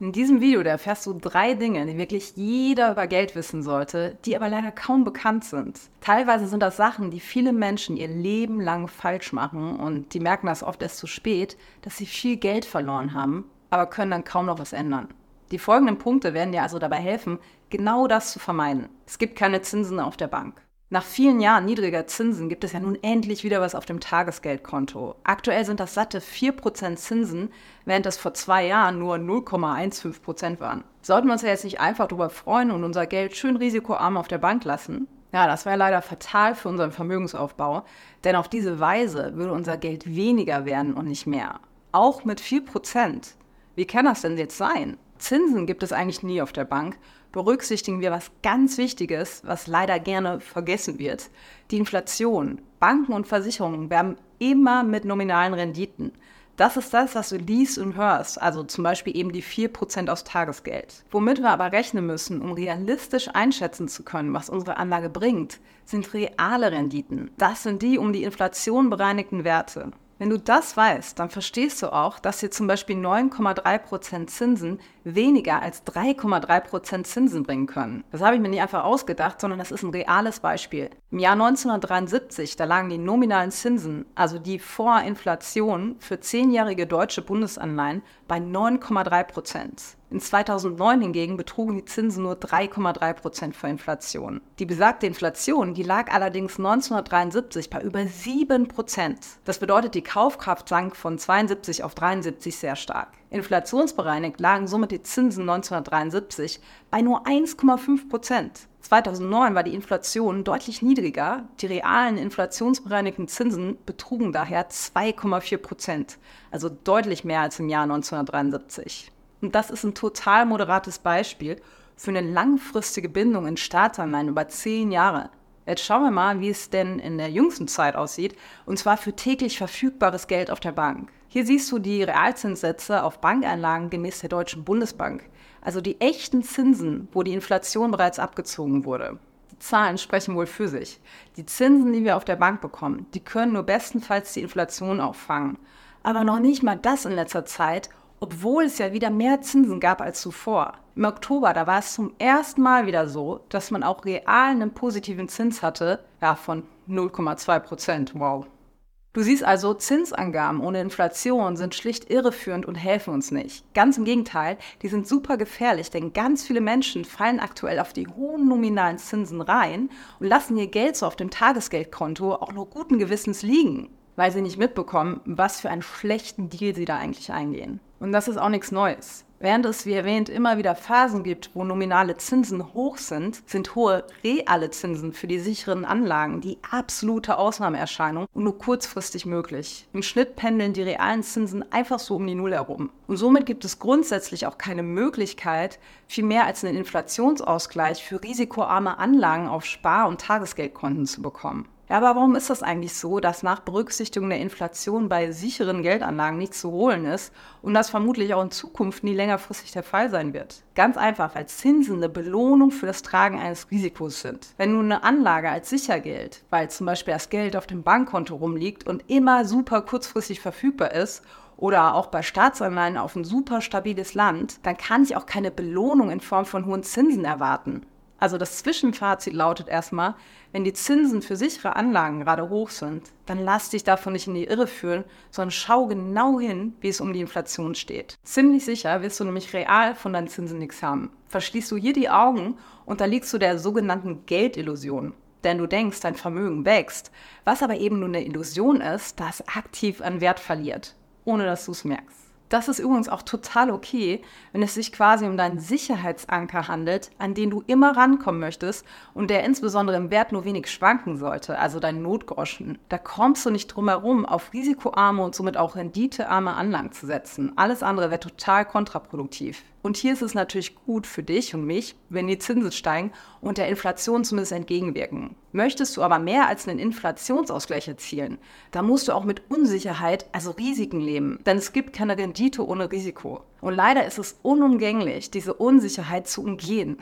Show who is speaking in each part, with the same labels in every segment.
Speaker 1: In diesem Video da erfährst du drei Dinge, die wirklich jeder über Geld wissen sollte, die aber leider kaum bekannt sind. Teilweise sind das Sachen, die viele Menschen ihr Leben lang falsch machen und die merken das oft erst zu spät, dass sie viel Geld verloren haben, aber können dann kaum noch was ändern. Die folgenden Punkte werden dir also dabei helfen, genau das zu vermeiden. Es gibt keine Zinsen auf der Bank. Nach vielen Jahren niedriger Zinsen gibt es ja nun endlich wieder was auf dem Tagesgeldkonto. Aktuell sind das satte 4% Zinsen, während das vor zwei Jahren nur 0,15% waren. Sollten wir uns ja jetzt nicht einfach darüber freuen und unser Geld schön risikoarm auf der Bank lassen? Ja, das wäre leider fatal für unseren Vermögensaufbau, denn auf diese Weise würde unser Geld weniger werden und nicht mehr. Auch mit 4%. Wie kann das denn jetzt sein? Zinsen gibt es eigentlich nie auf der Bank berücksichtigen wir was ganz Wichtiges, was leider gerne vergessen wird. Die Inflation. Banken und Versicherungen werben immer mit nominalen Renditen. Das ist das, was du liest und hörst, also zum Beispiel eben die 4% aus Tagesgeld. Womit wir aber rechnen müssen, um realistisch einschätzen zu können, was unsere Anlage bringt, sind reale Renditen. Das sind die um die Inflation bereinigten Werte. Wenn du das weißt, dann verstehst du auch, dass dir zum Beispiel 9,3% Zinsen weniger als 3,3% Zinsen bringen können. Das habe ich mir nicht einfach ausgedacht, sondern das ist ein reales Beispiel. Im Jahr 1973, da lagen die nominalen Zinsen, also die vor Inflation für zehnjährige deutsche Bundesanleihen, bei 9,3%. In 2009 hingegen betrugen die Zinsen nur 3,3 Prozent vor Inflation. Die besagte Inflation, die lag allerdings 1973 bei über 7 Prozent. Das bedeutet, die Kaufkraft sank von 72 auf 73 sehr stark. Inflationsbereinigt lagen somit die Zinsen 1973 bei nur 1,5 Prozent. 2009 war die Inflation deutlich niedriger. Die realen inflationsbereinigten Zinsen betrugen daher 2,4 Prozent, also deutlich mehr als im Jahr 1973. Und das ist ein total moderates Beispiel für eine langfristige Bindung in Staatsanleihen über zehn Jahre. Jetzt schauen wir mal, wie es denn in der jüngsten Zeit aussieht, und zwar für täglich verfügbares Geld auf der Bank. Hier siehst du die Realzinssätze auf Bankeinlagen gemäß der Deutschen Bundesbank, also die echten Zinsen, wo die Inflation bereits abgezogen wurde. Die Zahlen sprechen wohl für sich. Die Zinsen, die wir auf der Bank bekommen, die können nur bestenfalls die Inflation auffangen. Aber noch nicht mal das in letzter Zeit obwohl es ja wieder mehr Zinsen gab als zuvor. Im Oktober, da war es zum ersten Mal wieder so, dass man auch real einen positiven Zins hatte, ja, von 0,2 Prozent. Wow. Du siehst also, Zinsangaben ohne Inflation sind schlicht irreführend und helfen uns nicht. Ganz im Gegenteil, die sind super gefährlich, denn ganz viele Menschen fallen aktuell auf die hohen nominalen Zinsen rein und lassen ihr Geld so auf dem Tagesgeldkonto auch nur guten Gewissens liegen weil sie nicht mitbekommen, was für einen schlechten Deal sie da eigentlich eingehen. Und das ist auch nichts Neues. Während es, wie erwähnt, immer wieder Phasen gibt, wo nominale Zinsen hoch sind, sind hohe reale Zinsen für die sicheren Anlagen die absolute Ausnahmeerscheinung und nur kurzfristig möglich. Im Schnitt pendeln die realen Zinsen einfach so um die Null herum. Und somit gibt es grundsätzlich auch keine Möglichkeit, viel mehr als einen Inflationsausgleich für risikoarme Anlagen auf Spar- und Tagesgeldkonten zu bekommen. Ja, aber warum ist das eigentlich so, dass nach Berücksichtigung der Inflation bei sicheren Geldanlagen nichts zu holen ist und das vermutlich auch in Zukunft nie längerfristig der Fall sein wird? Ganz einfach, weil Zinsen eine Belohnung für das Tragen eines Risikos sind. Wenn nun eine Anlage als sicher gilt, weil zum Beispiel das Geld auf dem Bankkonto rumliegt und immer super kurzfristig verfügbar ist oder auch bei Staatsanleihen auf ein super stabiles Land, dann kann ich auch keine Belohnung in Form von hohen Zinsen erwarten. Also das Zwischenfazit lautet erstmal, wenn die Zinsen für sichere Anlagen gerade hoch sind, dann lass dich davon nicht in die Irre führen, sondern schau genau hin, wie es um die Inflation steht. Ziemlich sicher wirst du nämlich real von deinen Zinsen nichts haben. Verschließt du hier die Augen, unterliegst du der sogenannten Geldillusion. Denn du denkst, dein Vermögen wächst, was aber eben nur eine Illusion ist, das aktiv an Wert verliert, ohne dass du es merkst. Das ist übrigens auch total okay, wenn es sich quasi um deinen Sicherheitsanker handelt, an den du immer rankommen möchtest und der insbesondere im Wert nur wenig schwanken sollte, also dein Notgroschen. Da kommst du nicht drum herum, auf risikoarme und somit auch renditearme Anlagen zu setzen. Alles andere wäre total kontraproduktiv. Und hier ist es natürlich gut für dich und mich, wenn die Zinsen steigen und der Inflation zumindest entgegenwirken. Möchtest du aber mehr als einen Inflationsausgleich erzielen, dann musst du auch mit Unsicherheit, also Risiken leben. Denn es gibt keine Rendite ohne Risiko. Und leider ist es unumgänglich, diese Unsicherheit zu umgehen.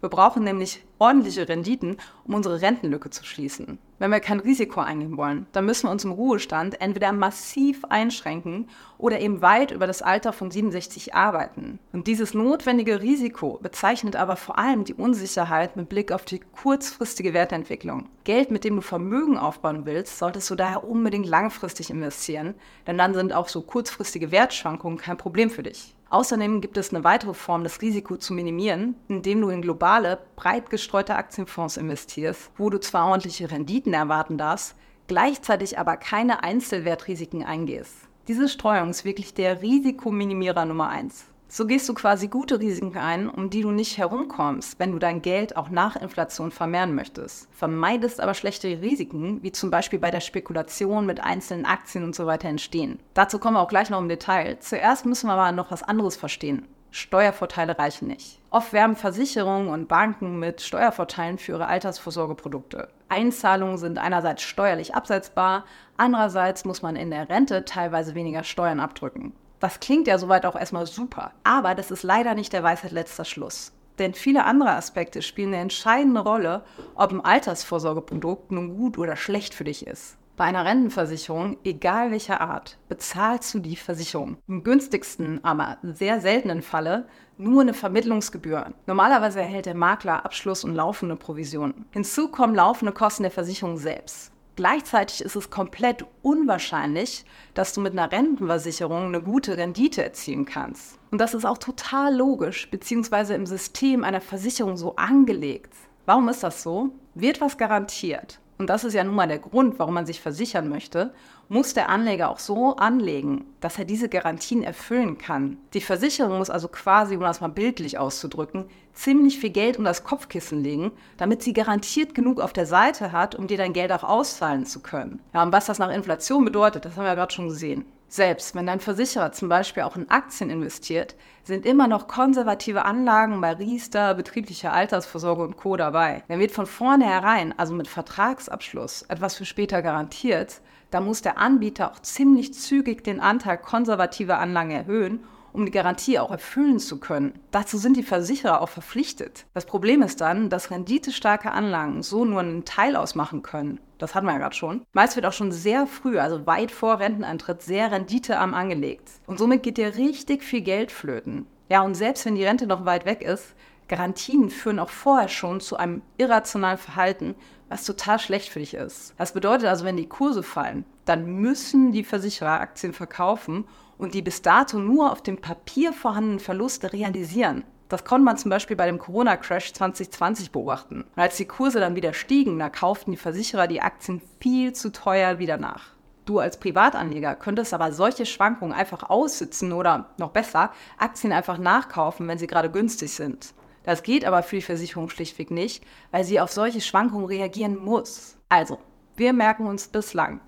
Speaker 1: Wir brauchen nämlich ordentliche Renditen, um unsere Rentenlücke zu schließen. Wenn wir kein Risiko eingehen wollen, dann müssen wir uns im Ruhestand entweder massiv einschränken oder eben weit über das Alter von 67 arbeiten. Und dieses notwendige Risiko bezeichnet aber vor allem die Unsicherheit mit Blick auf die kurzfristige Wertentwicklung. Geld, mit dem du Vermögen aufbauen willst, solltest du daher unbedingt langfristig investieren, denn dann sind auch so kurzfristige Wertschwankungen kein Problem für dich. Außerdem gibt es eine weitere Form, das Risiko zu minimieren, indem du in globale, breit gestreute Aktienfonds investierst, wo du zwar ordentliche Renditen erwarten darfst, gleichzeitig aber keine Einzelwertrisiken eingehst. Diese Streuung ist wirklich der Risikominimierer Nummer eins. So gehst du quasi gute Risiken ein, um die du nicht herumkommst, wenn du dein Geld auch nach Inflation vermehren möchtest. Vermeidest aber schlechte Risiken, wie zum Beispiel bei der Spekulation mit einzelnen Aktien und so weiter entstehen. Dazu kommen wir auch gleich noch im Detail. Zuerst müssen wir aber noch was anderes verstehen. Steuervorteile reichen nicht. Oft werben Versicherungen und Banken mit Steuervorteilen für ihre Altersvorsorgeprodukte. Einzahlungen sind einerseits steuerlich absetzbar, andererseits muss man in der Rente teilweise weniger Steuern abdrücken. Das klingt ja soweit auch erstmal super, aber das ist leider nicht der Weisheit letzter Schluss. Denn viele andere Aspekte spielen eine entscheidende Rolle, ob ein Altersvorsorgeprodukt nun gut oder schlecht für dich ist. Bei einer Rentenversicherung, egal welcher Art, bezahlst du die Versicherung. Im günstigsten, aber sehr seltenen Falle nur eine Vermittlungsgebühr. Normalerweise erhält der Makler Abschluss und laufende Provisionen. Hinzu kommen laufende Kosten der Versicherung selbst. Gleichzeitig ist es komplett unwahrscheinlich, dass du mit einer Rentenversicherung eine gute Rendite erzielen kannst. Und das ist auch total logisch, beziehungsweise im System einer Versicherung so angelegt. Warum ist das so? Wird was garantiert? und das ist ja nun mal der Grund, warum man sich versichern möchte, muss der Anleger auch so anlegen, dass er diese Garantien erfüllen kann. Die Versicherung muss also quasi, um das mal bildlich auszudrücken, ziemlich viel Geld um das Kopfkissen legen, damit sie garantiert genug auf der Seite hat, um dir dein Geld auch auszahlen zu können. Ja, und was das nach Inflation bedeutet, das haben wir ja gerade schon gesehen. Selbst wenn dein Versicherer zum Beispiel auch in Aktien investiert, sind immer noch konservative Anlagen bei Riester, betrieblicher Altersvorsorge und Co. dabei. Dann wird von vornherein, also mit Vertragsabschluss, etwas für später garantiert, da muss der Anbieter auch ziemlich zügig den Anteil konservativer Anlagen erhöhen um die Garantie auch erfüllen zu können. Dazu sind die Versicherer auch verpflichtet. Das Problem ist dann, dass renditestarke Anlagen so nur einen Teil ausmachen können. Das hatten wir ja gerade schon. Meist wird auch schon sehr früh, also weit vor Renteneintritt, sehr renditearm angelegt. Und somit geht dir richtig viel Geld flöten. Ja, und selbst wenn die Rente noch weit weg ist, Garantien führen auch vorher schon zu einem irrationalen Verhalten, was total schlecht für dich ist. Das bedeutet also, wenn die Kurse fallen, dann müssen die Versicherer Aktien verkaufen und die bis dato nur auf dem Papier vorhandenen Verluste realisieren. Das konnte man zum Beispiel bei dem Corona-Crash 2020 beobachten. Und als die Kurse dann wieder stiegen, da kauften die Versicherer die Aktien viel zu teuer wieder nach. Du als Privatanleger könntest aber solche Schwankungen einfach aussitzen oder noch besser, Aktien einfach nachkaufen, wenn sie gerade günstig sind. Das geht aber für die Versicherung schlichtweg nicht, weil sie auf solche Schwankungen reagieren muss. Also, wir merken uns bislang,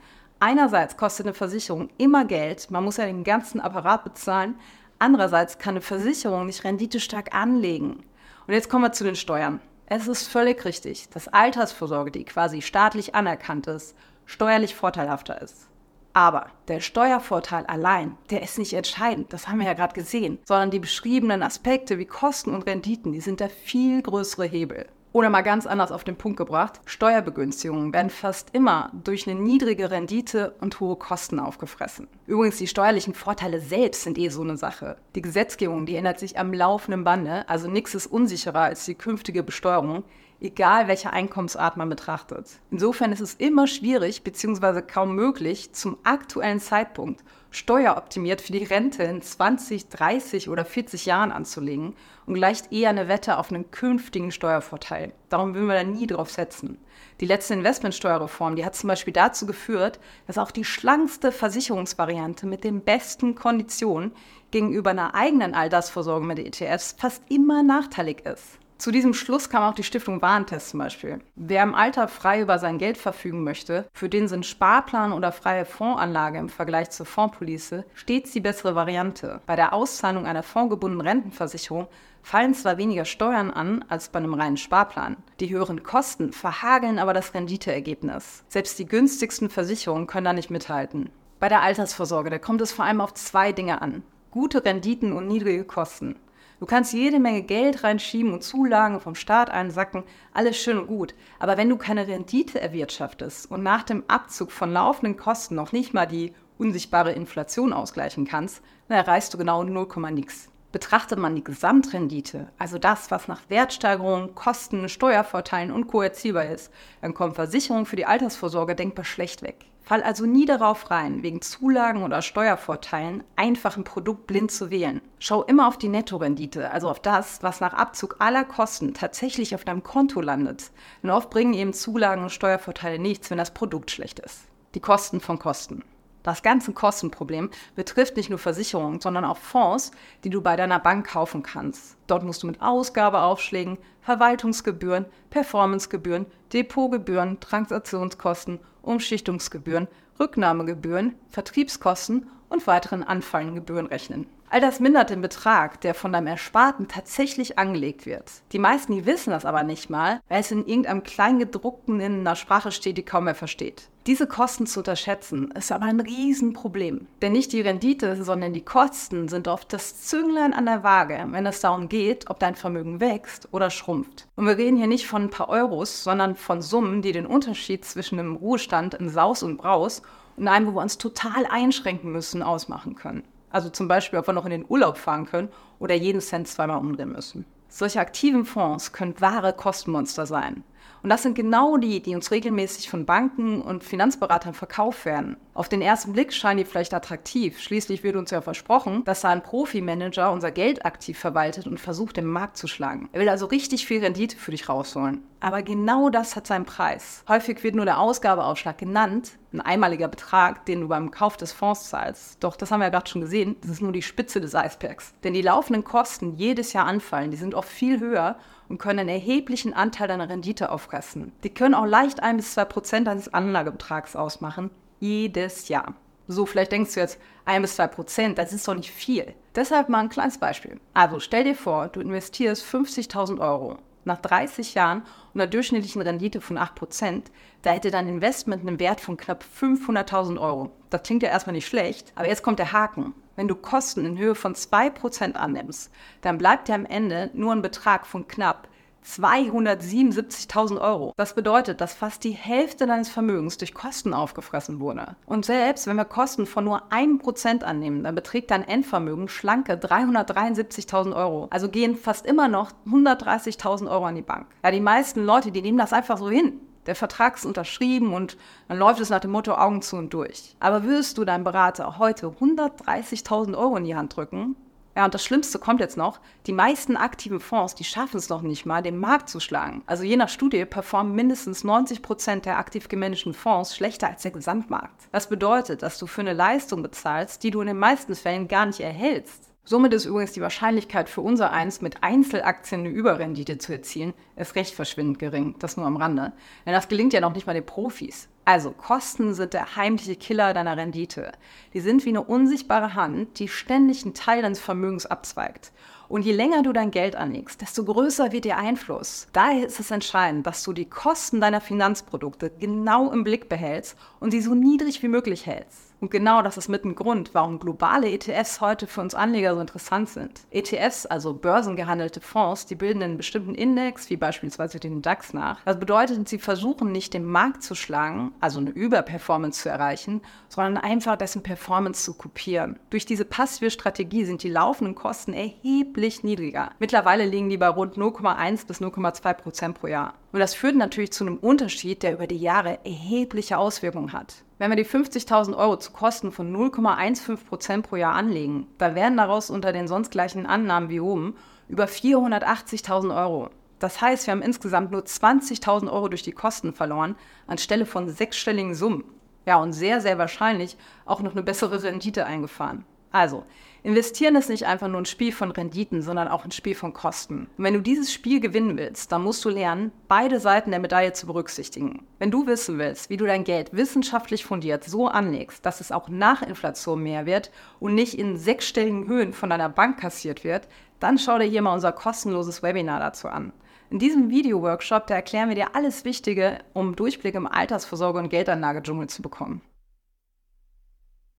Speaker 1: Einerseits kostet eine Versicherung immer Geld, man muss ja den ganzen Apparat bezahlen. Andererseits kann eine Versicherung nicht renditestark anlegen. Und jetzt kommen wir zu den Steuern. Es ist völlig richtig, dass Altersvorsorge, die quasi staatlich anerkannt ist, steuerlich vorteilhafter ist. Aber der Steuervorteil allein, der ist nicht entscheidend, das haben wir ja gerade gesehen, sondern die beschriebenen Aspekte wie Kosten und Renditen, die sind der viel größere Hebel. Oder mal ganz anders auf den Punkt gebracht, Steuerbegünstigungen werden fast immer durch eine niedrige Rendite und hohe Kosten aufgefressen. Übrigens, die steuerlichen Vorteile selbst sind eh so eine Sache. Die Gesetzgebung, die ändert sich am laufenden Bande, also nichts ist unsicherer als die künftige Besteuerung, egal welche Einkommensart man betrachtet. Insofern ist es immer schwierig bzw. kaum möglich, zum aktuellen Zeitpunkt steueroptimiert für die Rente in 20, 30 oder 40 Jahren anzulegen und gleicht eher eine Wette auf einen künftigen Steuervorteil. Darum würden wir da nie drauf setzen. Die letzte Investmentsteuerreform, die hat zum Beispiel dazu geführt, dass auch die schlankste Versicherungsvariante mit den besten Konditionen gegenüber einer eigenen Altersvorsorge mit ETFs fast immer nachteilig ist. Zu diesem Schluss kam auch die Stiftung Warentest zum Beispiel. Wer im Alter frei über sein Geld verfügen möchte, für den sind Sparplan oder freie Fondsanlage im Vergleich zur Fondspolice stets die bessere Variante. Bei der Auszahlung einer fondgebundenen Rentenversicherung fallen zwar weniger Steuern an als bei einem reinen Sparplan. Die höheren Kosten verhageln aber das Renditeergebnis. Selbst die günstigsten Versicherungen können da nicht mithalten. Bei der Altersvorsorge, da kommt es vor allem auf zwei Dinge an. Gute Renditen und niedrige Kosten. Du kannst jede Menge Geld reinschieben und Zulagen vom Staat einsacken, alles schön und gut. Aber wenn du keine Rendite erwirtschaftest und nach dem Abzug von laufenden Kosten noch nicht mal die unsichtbare Inflation ausgleichen kannst, dann erreichst du genau 0, nix. Betrachtet man die Gesamtrendite, also das, was nach Wertsteigerungen, Kosten, Steuervorteilen und Co. erzielbar ist, dann kommt Versicherung für die Altersvorsorge denkbar schlecht weg. Fall also nie darauf rein, wegen Zulagen oder Steuervorteilen einfach ein Produkt blind zu wählen. Schau immer auf die Nettorendite, also auf das, was nach Abzug aller Kosten tatsächlich auf deinem Konto landet. Denn oft bringen eben Zulagen und Steuervorteile nichts, wenn das Produkt schlecht ist. Die Kosten von Kosten. Das ganze Kostenproblem betrifft nicht nur Versicherungen, sondern auch Fonds, die du bei deiner Bank kaufen kannst. Dort musst du mit Ausgabeaufschlägen, Verwaltungsgebühren, Performancegebühren, Depotgebühren, Transaktionskosten, Umschichtungsgebühren, Rücknahmegebühren, Vertriebskosten und weiteren anfallenden Gebühren rechnen. All das mindert den Betrag, der von deinem Ersparten tatsächlich angelegt wird. Die meisten, die wissen das aber nicht mal, weil es in irgendeinem Kleingedruckten in einer Sprache steht, die kaum mehr versteht. Diese Kosten zu unterschätzen, ist aber ein Riesenproblem. Denn nicht die Rendite, sondern die Kosten sind oft das Zünglein an der Waage, wenn es darum geht, ob dein Vermögen wächst oder schrumpft. Und wir reden hier nicht von ein paar Euros, sondern von Summen, die den Unterschied zwischen einem Ruhestand in Saus und Braus und einem, wo wir uns total einschränken müssen, ausmachen können. Also zum Beispiel, ob wir noch in den Urlaub fahren können oder jeden Cent zweimal umdrehen müssen. Solche aktiven Fonds können wahre Kostenmonster sein. Und das sind genau die, die uns regelmäßig von Banken und Finanzberatern verkauft werden. Auf den ersten Blick scheinen die vielleicht attraktiv. Schließlich wird uns ja versprochen, dass da ein Profimanager unser Geld aktiv verwaltet und versucht, den Markt zu schlagen. Er will also richtig viel Rendite für dich rausholen. Aber genau das hat seinen Preis. Häufig wird nur der Ausgabeaufschlag genannt, ein einmaliger Betrag, den du beim Kauf des Fonds zahlst. Doch das haben wir ja gerade schon gesehen, das ist nur die Spitze des Eisbergs. Denn die laufenden Kosten, jedes Jahr anfallen, die sind oft viel höher und können einen erheblichen Anteil deiner Rendite auffressen. Die können auch leicht ein bis zwei Prozent deines Anlagebetrags ausmachen, jedes Jahr. So, vielleicht denkst du jetzt, ein bis zwei Prozent, das ist doch nicht viel. Deshalb mal ein kleines Beispiel. Also stell dir vor, du investierst 50.000 Euro nach 30 Jahren und einer durchschnittlichen Rendite von 8%, da hätte dein Investment einen Wert von knapp 500.000 Euro. Das klingt ja erstmal nicht schlecht, aber jetzt kommt der Haken. Wenn du Kosten in Höhe von 2% annimmst, dann bleibt dir am Ende nur ein Betrag von knapp 277.000 Euro. Das bedeutet, dass fast die Hälfte deines Vermögens durch Kosten aufgefressen wurde. Und selbst wenn wir Kosten von nur 1% annehmen, dann beträgt dein Endvermögen schlanke 373.000 Euro. Also gehen fast immer noch 130.000 Euro an die Bank. Ja, die meisten Leute, die nehmen das einfach so hin. Der Vertrag ist unterschrieben und dann läuft es nach dem Motto Augen zu und durch. Aber würdest du deinem Berater heute 130.000 Euro in die Hand drücken, ja, und das Schlimmste kommt jetzt noch, die meisten aktiven Fonds, die schaffen es noch nicht mal, den Markt zu schlagen. Also je nach Studie performen mindestens 90 Prozent der aktiv gemanagten Fonds schlechter als der Gesamtmarkt. Das bedeutet, dass du für eine Leistung bezahlst, die du in den meisten Fällen gar nicht erhältst. Somit ist übrigens die Wahrscheinlichkeit für unser Eins, mit Einzelaktien eine Überrendite zu erzielen, ist recht verschwindend gering. Das nur am Rande. Denn das gelingt ja noch nicht mal den Profis. Also, Kosten sind der heimliche Killer deiner Rendite. Die sind wie eine unsichtbare Hand, die ständig einen Teil deines Vermögens abzweigt. Und je länger du dein Geld anlegst, desto größer wird ihr Einfluss. Daher ist es entscheidend, dass du die Kosten deiner Finanzprodukte genau im Blick behältst und sie so niedrig wie möglich hältst. Und genau das ist mit ein Grund, warum globale ETFs heute für uns Anleger so interessant sind. ETFs, also börsengehandelte Fonds, die bilden einen bestimmten Index, wie beispielsweise den DAX nach. Das bedeutet, sie versuchen nicht den Markt zu schlagen, also eine Überperformance zu erreichen, sondern einfach dessen Performance zu kopieren. Durch diese passive Strategie sind die laufenden Kosten erheblich niedriger. Mittlerweile liegen die bei rund 0,1 bis 0,2 Prozent pro Jahr. Und das führt natürlich zu einem Unterschied, der über die Jahre erhebliche Auswirkungen hat. Wenn wir die 50.000 Euro zu Kosten von 0,15 Prozent pro Jahr anlegen, dann werden daraus unter den sonst gleichen Annahmen wie oben über 480.000 Euro. Das heißt, wir haben insgesamt nur 20.000 Euro durch die Kosten verloren, anstelle von sechsstelligen Summen. Ja, und sehr, sehr wahrscheinlich auch noch eine bessere Rendite eingefahren. Also, investieren ist nicht einfach nur ein Spiel von Renditen, sondern auch ein Spiel von Kosten. Und wenn du dieses Spiel gewinnen willst, dann musst du lernen, beide Seiten der Medaille zu berücksichtigen. Wenn du wissen willst, wie du dein Geld wissenschaftlich fundiert so anlegst, dass es auch nach Inflation mehr wird und nicht in sechsstelligen Höhen von deiner Bank kassiert wird, dann schau dir hier mal unser kostenloses Webinar dazu an. In diesem Video-Workshop, da erklären wir dir alles Wichtige, um Durchblick im Altersvorsorge- und Geldanlagedschungel zu bekommen.